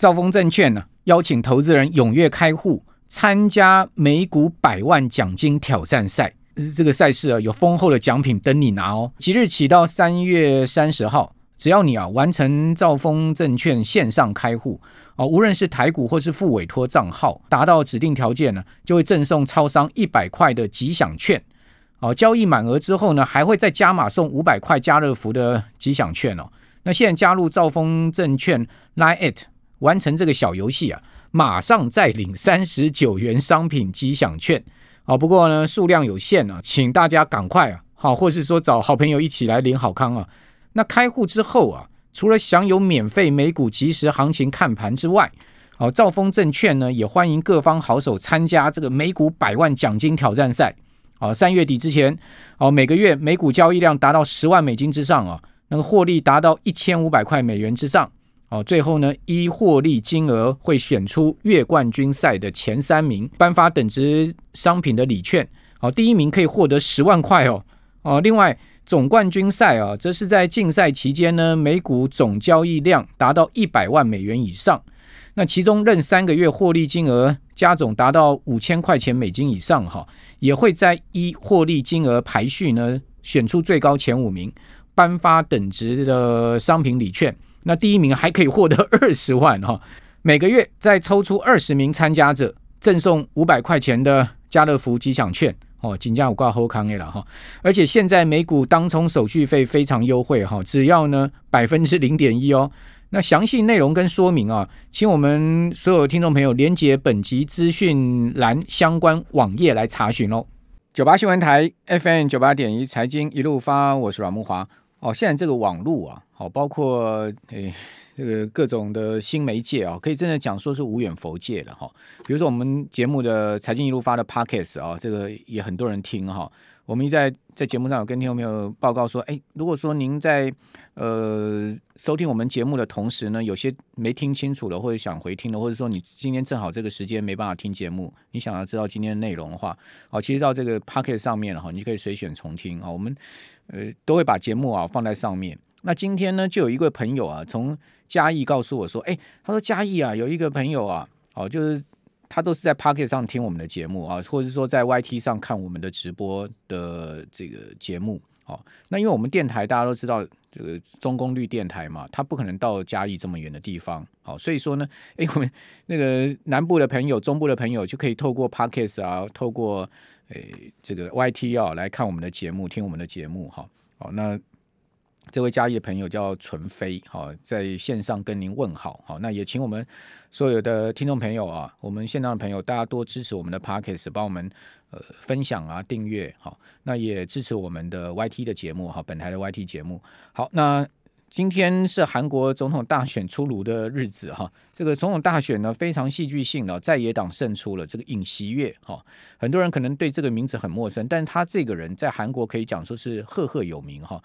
兆丰证券呢邀请投资人踊跃开户参加美股百万奖金挑战赛。这个赛事啊有丰厚的奖品等你拿哦。即日起到三月三十号，只要你啊完成兆丰证券线上开户啊，无论是台股或是副委托账号，达到指定条件呢，就会赠送超商一百块的吉祥券。哦，交易满额之后呢，还会再加码送五百块家乐福的吉祥券哦。那现在加入兆丰证券 Line@ 完成这个小游戏啊，马上再领三十九元商品吉祥券。哦，不过呢数量有限啊，请大家赶快啊，好，或是说找好朋友一起来领好康啊。那开户之后啊，除了享有免费美股即时行情看盘之外，哦，兆丰证券呢也欢迎各方好手参加这个美股百万奖金挑战赛。哦，三月底之前，哦，每个月美股交易量达到十万美金之上啊，那个获利达到一千五百块美元之上，哦，最后呢，依获利金额会选出月冠军赛的前三名，颁发等值商品的礼券，哦，第一名可以获得十万块哦，哦，另外总冠军赛啊，则是在竞赛期间呢，每股总交易量达到一百万美元以上。那其中任三个月获利金额加总达到五千块钱美金以上哈，也会在依获利金额排序呢，选出最高前五名，颁发等值的商品礼券。那第一名还可以获得 二十万哈，每个月再抽出二十名参加者，赠送五百块钱的家乐福吉祥券哦，金价五挂后康了哈。而且现在美股当冲手续费非常优惠哈，只要呢百分之零点一哦。那详细内容跟说明啊，请我们所有听众朋友连接本集资讯栏相关网页来查询哦。九八新闻台 FM 九八点一财经一路发，我是阮木华哦。现在这个网络啊，好，包括诶这个各种的新媒介啊，可以真的讲说是无远弗届了哈。比如说我们节目的财经一路发的 Podcast 啊，这个也很多人听哈。我们一在在节目上有跟听众朋友报告说，哎，如果说您在呃收听我们节目的同时呢，有些没听清楚的，或者想回听的，或者说你今天正好这个时间没办法听节目，你想要知道今天的内容的话，好，其实到这个 pocket 上面了哈，你就可以随选重听啊。我们呃都会把节目啊放在上面。那今天呢，就有一位朋友啊，从嘉义告诉我说，哎，他说嘉义啊有一个朋友啊，哦，就是。他都是在 Pocket 上听我们的节目啊，或者是说在 YT 上看我们的直播的这个节目。哦，那因为我们电台大家都知道，这个中功率电台嘛，它不可能到嘉义这么远的地方。好，所以说呢，哎，我们那个南部的朋友、中部的朋友就可以透过 Pocket 啊，透过诶这个 YT 啊来看我们的节目，听我们的节目。哈，好，那。这位嘉义的朋友叫纯飞，好，在线上跟您问好，好，那也请我们所有的听众朋友啊，我们线上的朋友，大家多支持我们的 Podcast，帮我们呃分享啊，订阅，好，那也支持我们的 YT 的节目，哈，本台的 YT 节目，好，那今天是韩国总统大选出炉的日子，哈，这个总统大选呢非常戏剧性的，在野党胜出了，这个尹锡悦，哈，很多人可能对这个名字很陌生，但他这个人在韩国可以讲说是赫赫有名，哈。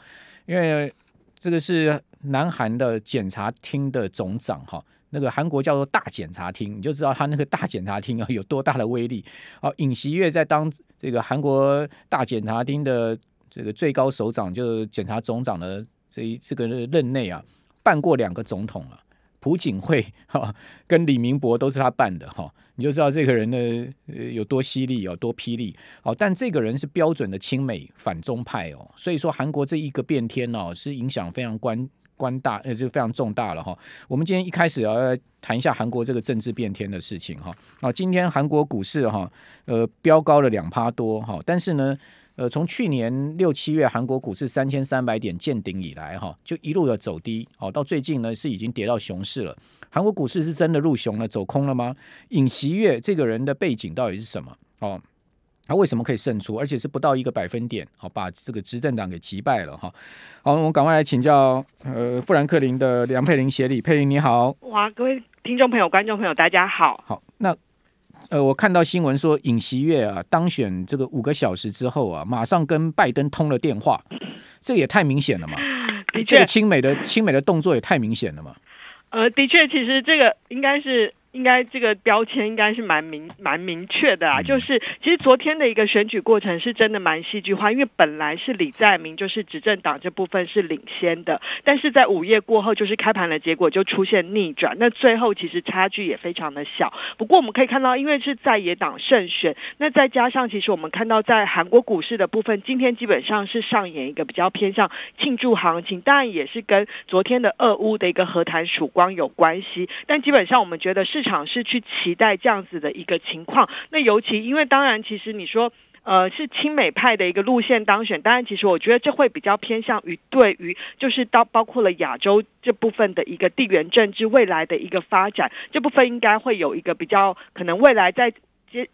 因为这个是南韩的检察厅的总长哈，那个韩国叫做大检察厅，你就知道他那个大检察厅啊有多大的威力。哦，尹锡悦在当这个韩国大检察厅的这个最高首长，就是检察总长的这一这个任内啊，办过两个总统了。朴槿惠哈跟李明博都是他办的哈，你就知道这个人呢有多犀利，有多霹雳哦。但这个人是标准的亲美反中派哦，所以说韩国这一个变天哦，是影响非常关关大呃就非常重大了哈。我们今天一开始要谈一下韩国这个政治变天的事情哈。啊，今天韩国股市哈呃飙高了两趴多哈，但是呢。呃，从去年六七月韩国股市三千三百点见顶以来，哈，就一路的走低，哦，到最近呢是已经跌到熊市了。韩国股市是真的入熊了，走空了吗？尹锡月这个人的背景到底是什么？哦，他为什么可以胜出，而且是不到一个百分点，好把这个执政党给击败了，哈。好，我们赶快来请教，呃，富兰克林的梁佩玲协理，佩玲你好。哇，各位听众朋友、观众朋友，大家好。好，那。呃，我看到新闻说尹锡悦啊当选这个五个小时之后啊，马上跟拜登通了电话，这也太明显了嘛！的确，这个亲美的亲美的动作也太明显了嘛！呃，的确，其实这个应该是应该这个标签应该是蛮明蛮明确的啊，嗯、就是其实昨天的一个选举过程是真的蛮戏剧化，因为本来是李在明就是执政党这部分是领先的，但是在午夜过后就是开盘的结果就出现逆转，那最后其实差距也非常的小。不过我们可以看到，因为是在野党胜选，那再加上其实我们看到在韩国股市的部分，今天基本上是上演一个比较偏向庆祝行情，当然也是跟昨天的俄乌的一个和谈曙光有关系，但基本上我们觉得市尝试去期待这样子的一个情况。那尤其因为当然，其实你说呃是亲美派的一个路线当选，当然其实我觉得这会比较偏向于对于就是到包括了亚洲这部分的一个地缘政治未来的一个发展，这部分应该会有一个比较可能未来在。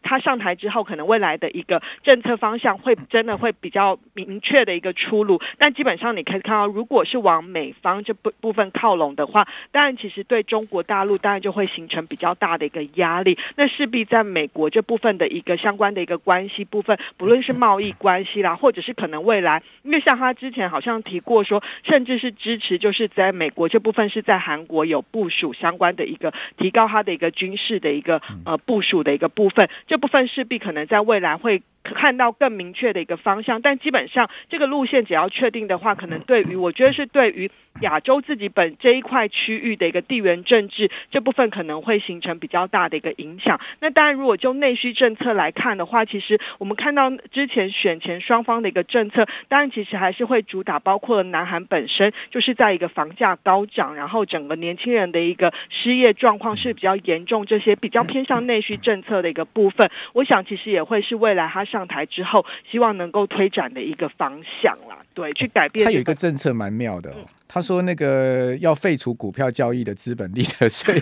他上台之后，可能未来的一个政策方向会真的会比较明确的一个出路。但基本上你可以看到，如果是往美方这部部分靠拢的话，当然其实对中国大陆当然就会形成比较大的一个压力。那势必在美国这部分的一个相关的一个关系部分，不论是贸易关系啦，或者是可能未来，因为像他之前好像提过说，甚至是支持就是在美国这部分是在韩国有部署相关的一个提高他的一个军事的一个呃部署的一个部分。这部分势必可能在未来会看到更明确的一个方向，但基本上这个路线只要确定的话，可能对于我觉得是对于亚洲自己本这一块区域的一个地缘政治这部分可能会形成比较大的一个影响。那当然，如果就内需政策来看的话，其实我们看到之前选前双方的一个政策，当然其实还是会主打包括了南韩本身就是在一个房价高涨，然后整个年轻人的一个失业状况是比较严重，这些比较偏向内需政策的一个部分，我想其实也会是未来它。上台之后，希望能够推展的一个方向啦，对，去改变、这个。他有一个政策蛮妙的、哦，嗯、他说那个要废除股票交易的资本利得税。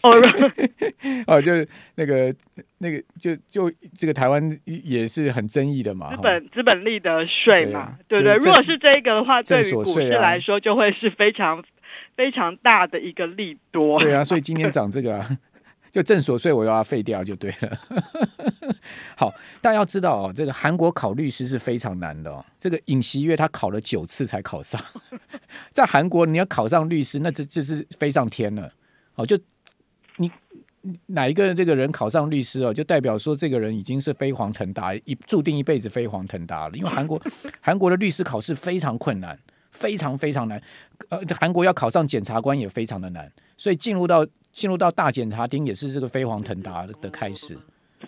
哦，就是那个那个，就就这个台湾也是很争议的嘛。资本资本利得税嘛，对，啊、对对。如果是这个的话，对于股市来说，就会是非常非常大的一个利多。对啊，所以今天涨这个、啊。就正所税我要废掉就对了。好，大家要知道哦，这个韩国考律师是非常难的哦。这个尹锡悦他考了九次才考上，在韩国你要考上律师，那这就是飞上天了。哦，就你哪一个这个人考上律师哦，就代表说这个人已经是飞黄腾达，一注定一辈子飞黄腾达了。因为韩国韩国的律师考试非常困难，非常非常难。呃，韩国要考上检察官也非常的难，所以进入到。进入到大检察厅也是这个飞黄腾达的开始，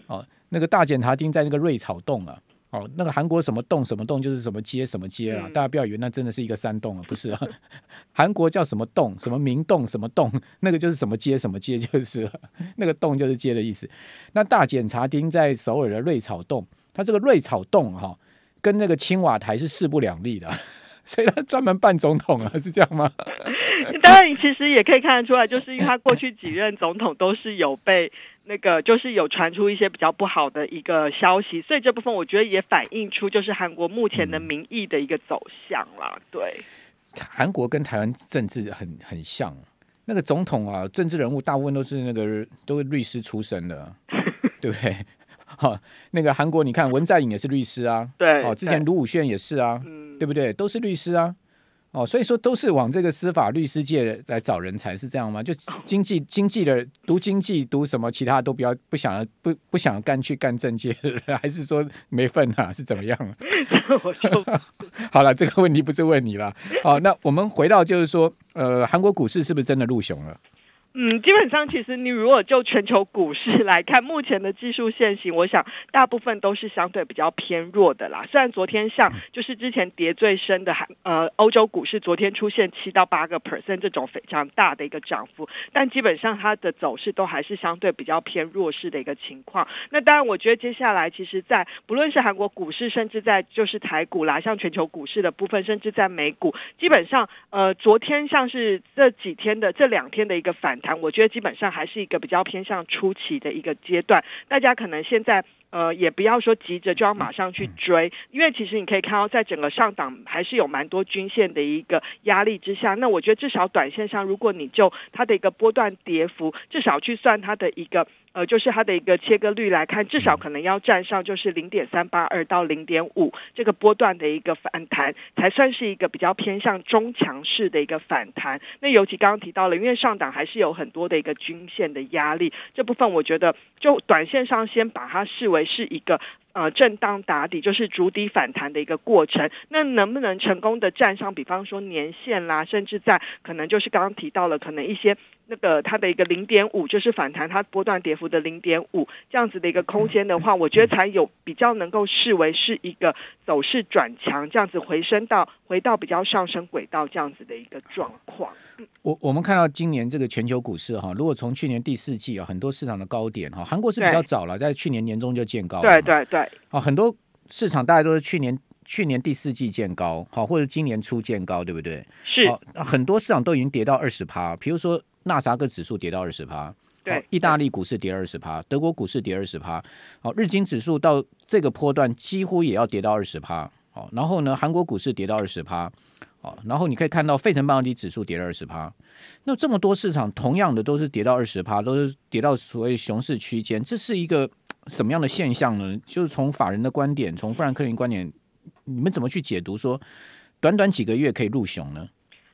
哦，那个大检察厅在那个瑞草洞啊，哦，那个韩国什么洞什么洞就是什么街什么街啊，大家不要以为那真的是一个山洞啊，不是啊，韩国叫什么洞什么明洞什么洞，那个就是什么街什么街就是了，那个洞就是街的意思。那大检察厅在首尔的瑞草洞，它这个瑞草洞哈，跟那个青瓦台是势不两立的。所以他专门办总统啊，是这样吗？当然，其实也可以看得出来，就是因为他过去几任总统都是有被那个，就是有传出一些比较不好的一个消息，所以这部分我觉得也反映出就是韩国目前的民意的一个走向啦。对，韩国跟台湾政治很很像，那个总统啊，政治人物大部分都是那个都是律师出身的，对不对？好，那个韩国你看文在寅也是律师啊，对，哦，之前卢武铉也是啊。对不对？都是律师啊，哦，所以说都是往这个司法律师界来找人才，是这样吗？就经济经济的读经济读什么，其他都不要不想要不不想干去干政界，还是说没份啊？是怎么样？好了，这个问题不是问你了。好，那我们回到就是说，呃，韩国股市是不是真的入熊了？嗯，基本上其实你如果就全球股市来看，目前的技术线型，我想大部分都是相对比较偏弱的啦。虽然昨天像就是之前跌最深的韩呃欧洲股市，昨天出现七到八个 percent 这种非常大的一个涨幅，但基本上它的走势都还是相对比较偏弱势的一个情况。那当然，我觉得接下来其实，在不论是韩国股市，甚至在就是台股啦，像全球股市的部分，甚至在美股，基本上呃昨天像是这几天的这两天的一个反。谈，我觉得基本上还是一个比较偏向初期的一个阶段，大家可能现在呃，也不要说急着就要马上去追，因为其实你可以看到，在整个上档还是有蛮多均线的一个压力之下。那我觉得至少短线上，如果你就它的一个波段跌幅，至少去算它的一个。呃，就是它的一个切割率来看，至少可能要站上就是零点三八二到零点五这个波段的一个反弹，才算是一个比较偏向中强势的一个反弹。那尤其刚刚提到了，因为上档还是有很多的一个均线的压力，这部分我觉得就短线上先把它视为是一个。呃，震荡打底就是逐底反弹的一个过程，那能不能成功的站上，比方说年线啦，甚至在可能就是刚刚提到了，可能一些那个它的一个零点五，就是反弹它波段跌幅的零点五这样子的一个空间的话，我觉得才有比较能够视为是一个走势转强，这样子回升到回到比较上升轨道这样子的一个状况。我我们看到今年这个全球股市哈，如果从去年第四季啊，很多市场的高点哈，韩国是比较早了，在去年年中就见高。对对对。啊，很多市场大概都是去年去年第四季见高，好，或者今年初见高，对不对？是。很多市场都已经跌到二十趴，比如说纳斯达克指数跌到二十趴，对，意大利股市跌二十趴，德国股市跌二十趴，好，日经指数到这个波段几乎也要跌到二十趴，好，然后呢，韩国股市跌到二十趴。好，然后你可以看到费城半导体指数跌了二十趴，那这么多市场同样的都是跌到二十趴，都是跌到所谓熊市区间，这是一个什么样的现象呢？就是从法人的观点，从富兰克林观点，你们怎么去解读说短短几个月可以入熊呢？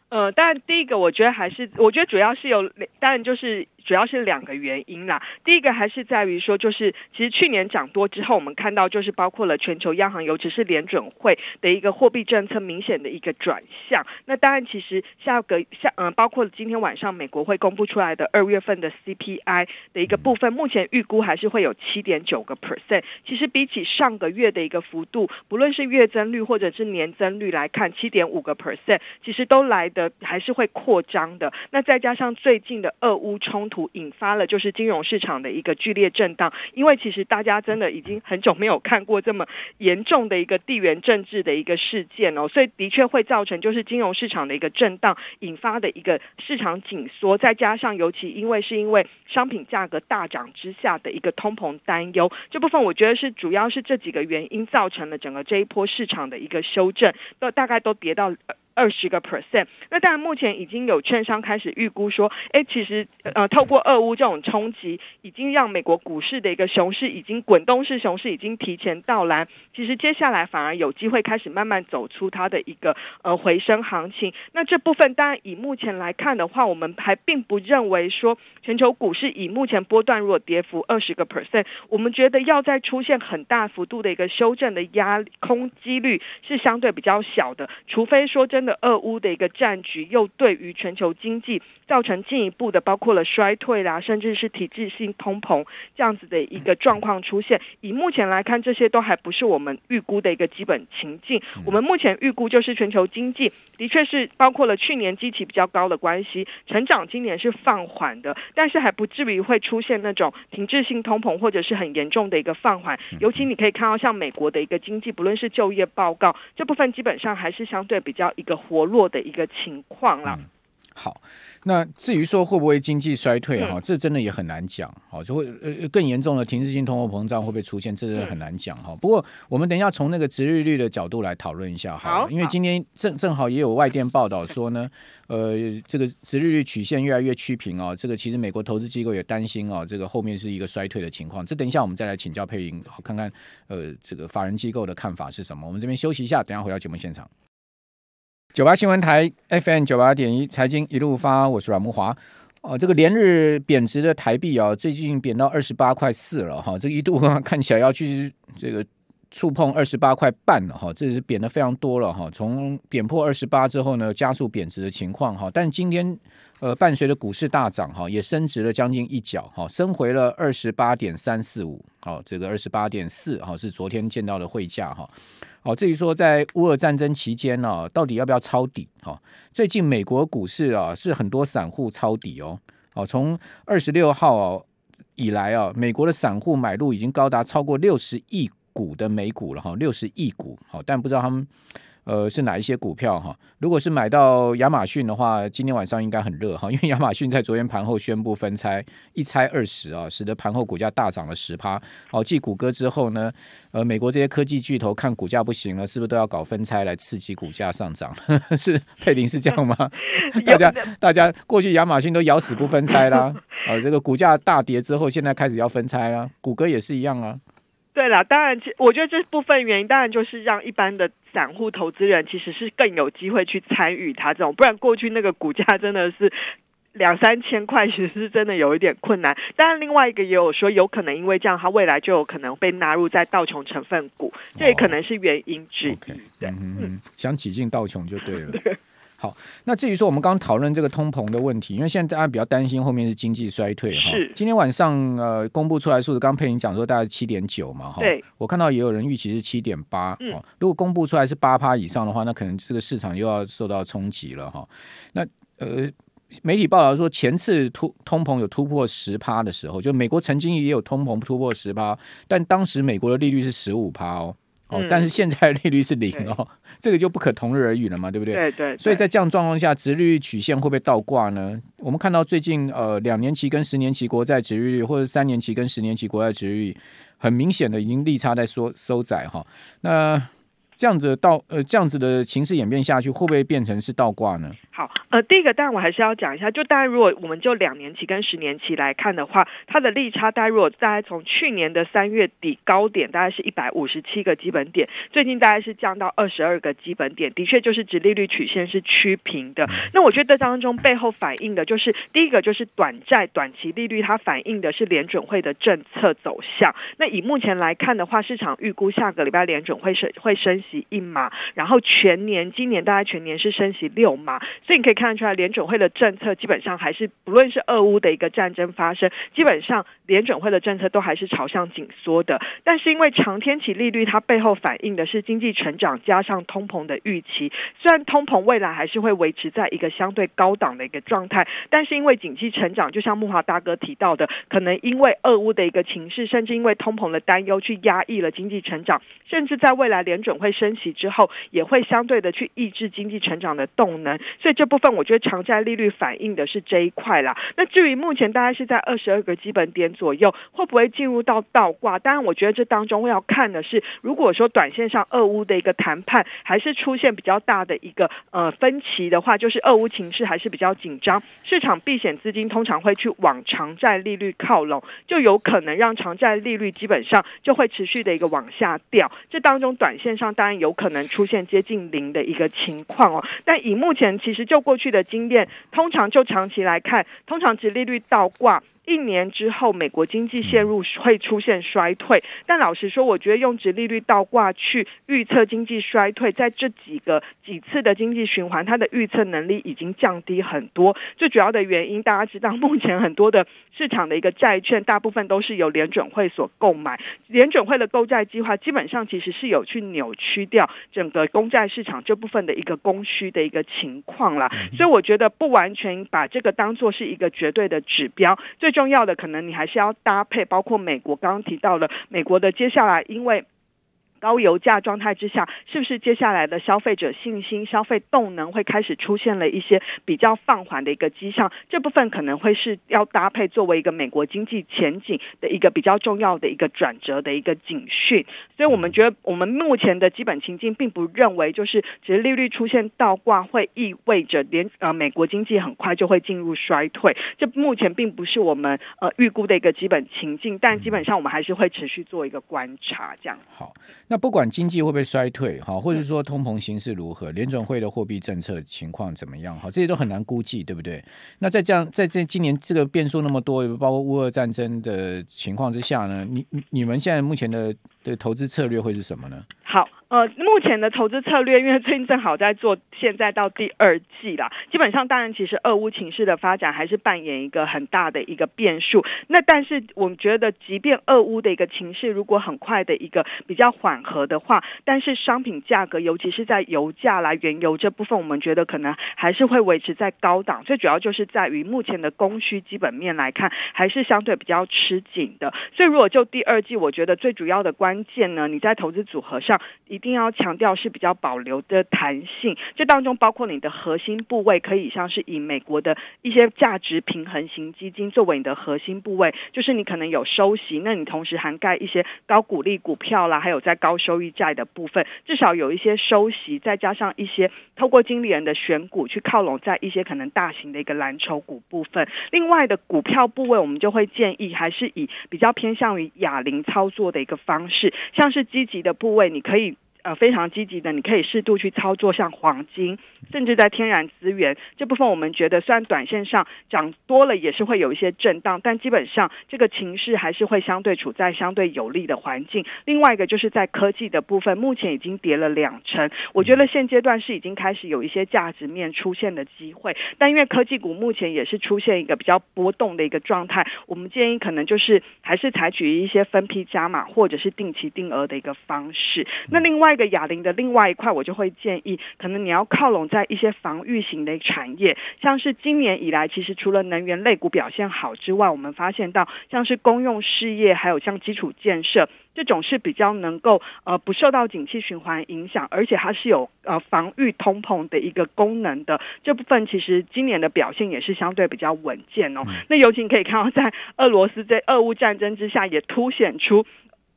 呃，当然第一个我觉得还是，我觉得主要是有，当然就是。主要是两个原因啦。第一个还是在于说，就是其实去年涨多之后，我们看到就是包括了全球央行，尤其是联准会的一个货币政策明显的一个转向。那当然，其实下个下嗯，包括今天晚上美国会公布出来的二月份的 CPI 的一个部分，目前预估还是会有七点九个 percent。其实比起上个月的一个幅度，不论是月增率或者是年增率来看，七点五个 percent，其实都来的还是会扩张的。那再加上最近的俄乌冲突引发了就是金融市场的一个剧烈震荡，因为其实大家真的已经很久没有看过这么严重的一个地缘政治的一个事件哦，所以的确会造成就是金融市场的一个震荡引发的一个市场紧缩，再加上尤其因为是因为商品价格大涨之下的一个通膨担忧，这部分我觉得是主要是这几个原因造成了整个这一波市场的一个修正，都大概都跌到。二十个 percent，那当然目前已经有券商开始预估说，哎，其实呃，透过俄乌这种冲击，已经让美国股市的一个熊市已经滚动式熊市已经提前到来，其实接下来反而有机会开始慢慢走出它的一个呃回升行情。那这部分当然以目前来看的话，我们还并不认为说全球股市以目前波段如果跌幅二十个 percent，我们觉得要再出现很大幅度的一个修正的压空几率是相对比较小的，除非说真的。俄乌的一个战局，又对于全球经济造成进一步的，包括了衰退啦，甚至是体制性通膨这样子的一个状况出现。以目前来看，这些都还不是我们预估的一个基本情境。我们目前预估就是全球经济的确是包括了去年基期比较高的关系，成长今年是放缓的，但是还不至于会出现那种停滞性通膨或者是很严重的一个放缓。尤其你可以看到，像美国的一个经济，不论是就业报告这部分，基本上还是相对比较一个。活络的一个情况了。嗯，好，那至于说会不会经济衰退哈，这真的也很难讲。好，就会呃更严重的停滞性通货膨胀会不会出现，这是很难讲哈。不过我们等一下从那个值利率的角度来讨论一下哈，因为今天正正好也有外电报道说呢，呃，这个值利率曲线越来越趋平哦，这个其实美国投资机构也担心哦，这个后面是一个衰退的情况。这等一下我们再来请教佩颖，看看呃这个法人机构的看法是什么。我们这边休息一下，等一下回到节目现场。九八新闻台 FM 九八点一财经一路发，我是阮慕华。哦，这个连日贬值的台币啊，最近贬到二十八块四了哈，这一度 看起来要去这个触碰二十八块半了哈，这是贬的非常多了哈。从贬破二十八之后呢，加速贬值的情况哈，但今天呃伴随着股市大涨哈，也升值了将近一角哈，升回了二十八点三四五，好，这个二十八点四哈是昨天见到的汇价哈。好，至于说在乌俄战争期间呢、到底要不要抄底？哈，最近美国股市啊是很多散户抄底哦。哦，从二十六号以来啊，美国的散户买入已经高达超过六十亿股的美股了哈，六十亿股。好，但不知道他们呃，是哪一些股票哈？如果是买到亚马逊的话，今天晚上应该很热哈，因为亚马逊在昨天盘后宣布分拆，一拆二十啊，使得盘后股价大涨了十趴。好，继谷歌之后呢，呃，美国这些科技巨头看股价不行了，是不是都要搞分拆来刺激股价上涨？是佩林是这样吗？大家大家过去亚马逊都咬死不分拆啦，啊，这个股价大跌之后，现在开始要分拆啦，谷歌也是一样啊。对了，当然，我觉得这部分原因当然就是让一般的散户投资人其实是更有机会去参与它这种，不然过去那个股价真的是两三千块，其实是真的有一点困难。当然，另外一个也有说，有可能因为这样，它未来就有可能被纳入在道琼成分股，这也可能是原因之一。哦 okay, 对，嗯嗯，想挤进道琼就对了。对好，那至于说我们刚刚讨论这个通膨的问题，因为现在大家比较担心后面是经济衰退哈。是。今天晚上呃公布出来数字，刚刚佩玲讲说大概七点九嘛哈。对。我看到也有人预期是七点八。嗯。如果公布出来是八趴以上的话，那可能这个市场又要受到冲击了哈。那呃，媒体报道说前次突通膨有突破十趴的时候，就美国曾经也有通膨突破十趴，但当时美国的利率是十五趴哦。哦，但是现在利率是零哦，这个就不可同日而语了嘛，对不对？对对。所以在这样状况下，殖利率曲线会不会倒挂呢？我们看到最近呃两年期跟十年期国债殖利率，或者三年期跟十年期国债殖利率，很明显的已经利差在缩收窄哈。那这样子倒呃这样子的情势演变下去，会不会变成是倒挂呢？好，呃，第一个当然我还是要讲一下，就当然如果我们就两年期跟十年期来看的话，它的利差大概如果大概从去年的三月底高点大概是一百五十七个基本点，最近大概是降到二十二个基本点，的确就是指利率曲线是趋平的。那我觉得这当中背后反映的就是第一个就是短债短期利率，它反映的是联准会的政策走向。那以目前来看的话，市场预估下个礼拜联准会升会升息一码，然后全年今年大概全年是升息六码。所以你可以看得出来，联准会的政策基本上还是，不论是俄乌的一个战争发生，基本上联准会的政策都还是朝向紧缩的。但是因为长天期利率它背后反映的是经济成长加上通膨的预期，虽然通膨未来还是会维持在一个相对高档的一个状态，但是因为经济成长，就像木华大哥提到的，可能因为俄乌的一个情势，甚至因为通膨的担忧去压抑了经济成长，甚至在未来联准会升息之后，也会相对的去抑制经济成长的动能，所以。这部分我觉得长债利率反映的是这一块啦。那至于目前大概是在二十二个基本点左右，会不会进入到倒挂？当然，我觉得这当中要看的是，如果说短线上俄乌的一个谈判还是出现比较大的一个呃分歧的话，就是俄乌情势还是比较紧张，市场避险资金通常会去往长债利率靠拢，就有可能让长债利率基本上就会持续的一个往下掉。这当中短线上当然有可能出现接近零的一个情况哦。但以目前其实。就过去的经验，通常就长期来看，通常殖利率倒挂。一年之后，美国经济陷入会出现衰退。但老实说，我觉得用殖利率倒挂去预测经济衰退，在这几个几次的经济循环，它的预测能力已经降低很多。最主要的原因，大家知道，目前很多的市场的一个债券，大部分都是由联准会所购买。联准会的购债计划，基本上其实是有去扭曲掉整个公债市场这部分的一个供需的一个情况啦。所以我觉得不完全把这个当做是一个绝对的指标。最重要的可能你还是要搭配，包括美国刚刚提到的美国的接下来，因为。高油价状态之下，是不是接下来的消费者信心、消费动能会开始出现了一些比较放缓的一个迹象？这部分可能会是要搭配作为一个美国经济前景的一个比较重要的一个转折的一个警讯。所以我们觉得，我们目前的基本情境并不认为，就是其实利率出现倒挂会意味着连呃美国经济很快就会进入衰退。这目前并不是我们呃预估的一个基本情境，但基本上我们还是会持续做一个观察。这样好。那不管经济会不会衰退，哈，或者说通膨形势如何，联准会的货币政策情况怎么样，哈，这些都很难估计，对不对？那在这样，在这今年这个变数那么多，包括乌俄战争的情况之下呢，你你们现在目前的的投资策略会是什么呢？好。呃，目前的投资策略，因为最近正好在做，现在到第二季啦。基本上，当然，其实俄乌情势的发展还是扮演一个很大的一个变数。那但是，我们觉得，即便俄乌的一个情势如果很快的一个比较缓和的话，但是商品价格，尤其是在油价啦、原油这部分，我们觉得可能还是会维持在高档。最主要就是在于目前的供需基本面来看，还是相对比较吃紧的。所以，如果就第二季，我觉得最主要的关键呢，你在投资组合上。一定要强调是比较保留的弹性。这当中包括你的核心部位，可以像是以美国的一些价值平衡型基金作为你的核心部位，就是你可能有收息，那你同时涵盖一些高股利股票啦，还有在高收益债的部分，至少有一些收息，再加上一些透过经理人的选股去靠拢在一些可能大型的一个蓝筹股部分。另外的股票部位，我们就会建议还是以比较偏向于哑铃操作的一个方式，像是积极的部位，你可以。呃，非常积极的，你可以适度去操作，像黄金，甚至在天然资源这部分，我们觉得虽然短线上涨多了也是会有一些震荡，但基本上这个情势还是会相对处在相对有利的环境。另外一个就是在科技的部分，目前已经跌了两成，我觉得现阶段是已经开始有一些价值面出现的机会，但因为科技股目前也是出现一个比较波动的一个状态，我们建议可能就是还是采取一些分批加码或者是定期定额的一个方式。那另外。这个哑铃的另外一块，我就会建议，可能你要靠拢在一些防御型的产业，像是今年以来，其实除了能源类股表现好之外，我们发现到像是公用事业，还有像基础建设这种是比较能够呃不受到景气循环影响，而且它是有呃防御通膨的一个功能的这部分，其实今年的表现也是相对比较稳健哦。那尤其你可以看到，在俄罗斯在俄乌战争之下，也凸显出。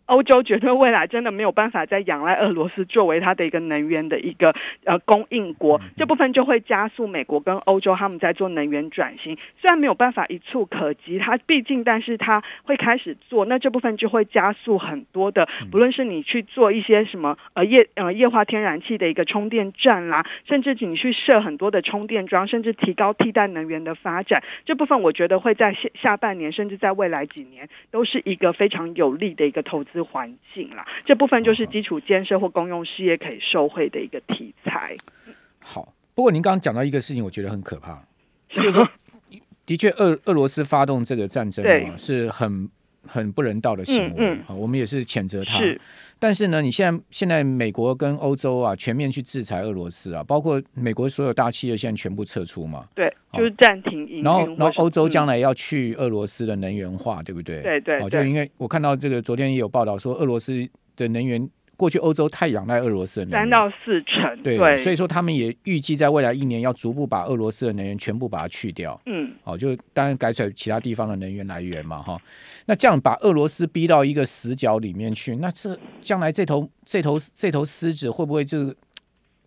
欧洲觉得未来真的没有办法再仰赖俄罗斯作为它的一个能源的一个呃供应国，这部分就会加速美国跟欧洲他们在做能源转型。虽然没有办法一触可及，它毕竟但是它会开始做，那这部分就会加速很多的，不论是你去做一些什么呃液呃液化天然气的一个充电站啦，甚至你去设很多的充电桩，甚至提高替代能源的发展，这部分我觉得会在下下半年，甚至在未来几年都是一个非常有利的一个投资。环境啦，这部分就是基础建设或公用事业可以受惠的一个题材。好，不过您刚刚讲到一个事情，我觉得很可怕，就是说，的确，俄俄罗斯发动这个战争啊，是很很不人道的行为。嗯，嗯，我们也是谴责他。是，但是呢，你现在现在美国跟欧洲啊，全面去制裁俄罗斯啊，包括美国所有大企业现在全部撤出嘛。对。就是暂停营运，然后然后欧洲将来要去俄罗斯的能源化，嗯、对不对？对对，哦，就因为我看到这个昨天也有报道说，俄罗斯的能源过去欧洲太仰赖俄罗斯的能源，三到四成，对，对，所以说他们也预计在未来一年要逐步把俄罗斯的能源全部把它去掉，嗯，哦，就当然改采其他地方的能源来源嘛，哈，那这样把俄罗斯逼到一个死角里面去，那这将来这头这头这头狮子会不会就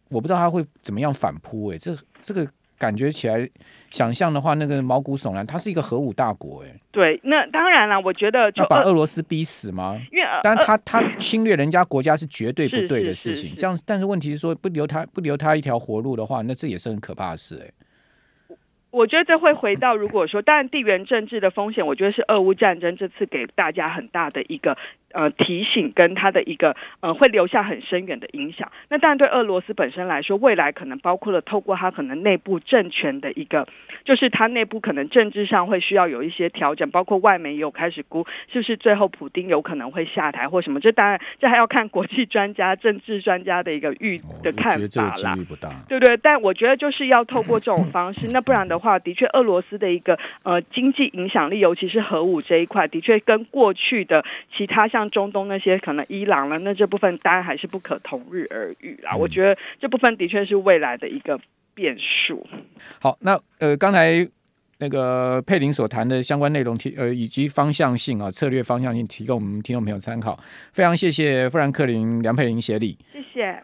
我不知道他会怎么样反扑？哎，这这个。感觉起来，想象的话，那个毛骨悚然。它是一个核武大国，哎，对，那当然了，我觉得就把俄罗斯逼死吗？因为，但他他侵略人家国家是绝对不对的事情。这样，但是问题是说，不留他不留他一条活路的话，那这也是很可怕的事，哎。我觉得这会回到，如果说，当然地缘政治的风险，我觉得是俄乌战争这次给大家很大的一个呃提醒，跟它的一个呃会留下很深远的影响。那当然对俄罗斯本身来说，未来可能包括了透过它可能内部政权的一个，就是它内部可能政治上会需要有一些调整，包括外媒也有开始估是不是最后普丁有可能会下台或什么。这当然这还要看国际专家、政治专家的一个预的看法啦，对不对？但我觉得就是要透过这种方式，那不然的。话的确，俄罗斯的一个呃经济影响力，尤其是核武这一块，的确跟过去的其他像中东那些可能伊朗了，那这部分当然还是不可同日而语啦。嗯、我觉得这部分的确是未来的一个变数。好，那呃刚才那个佩林所谈的相关内容提呃以及方向性啊策略方向性提供我们听众朋友参考，非常谢谢富兰克林梁佩玲协理，谢谢。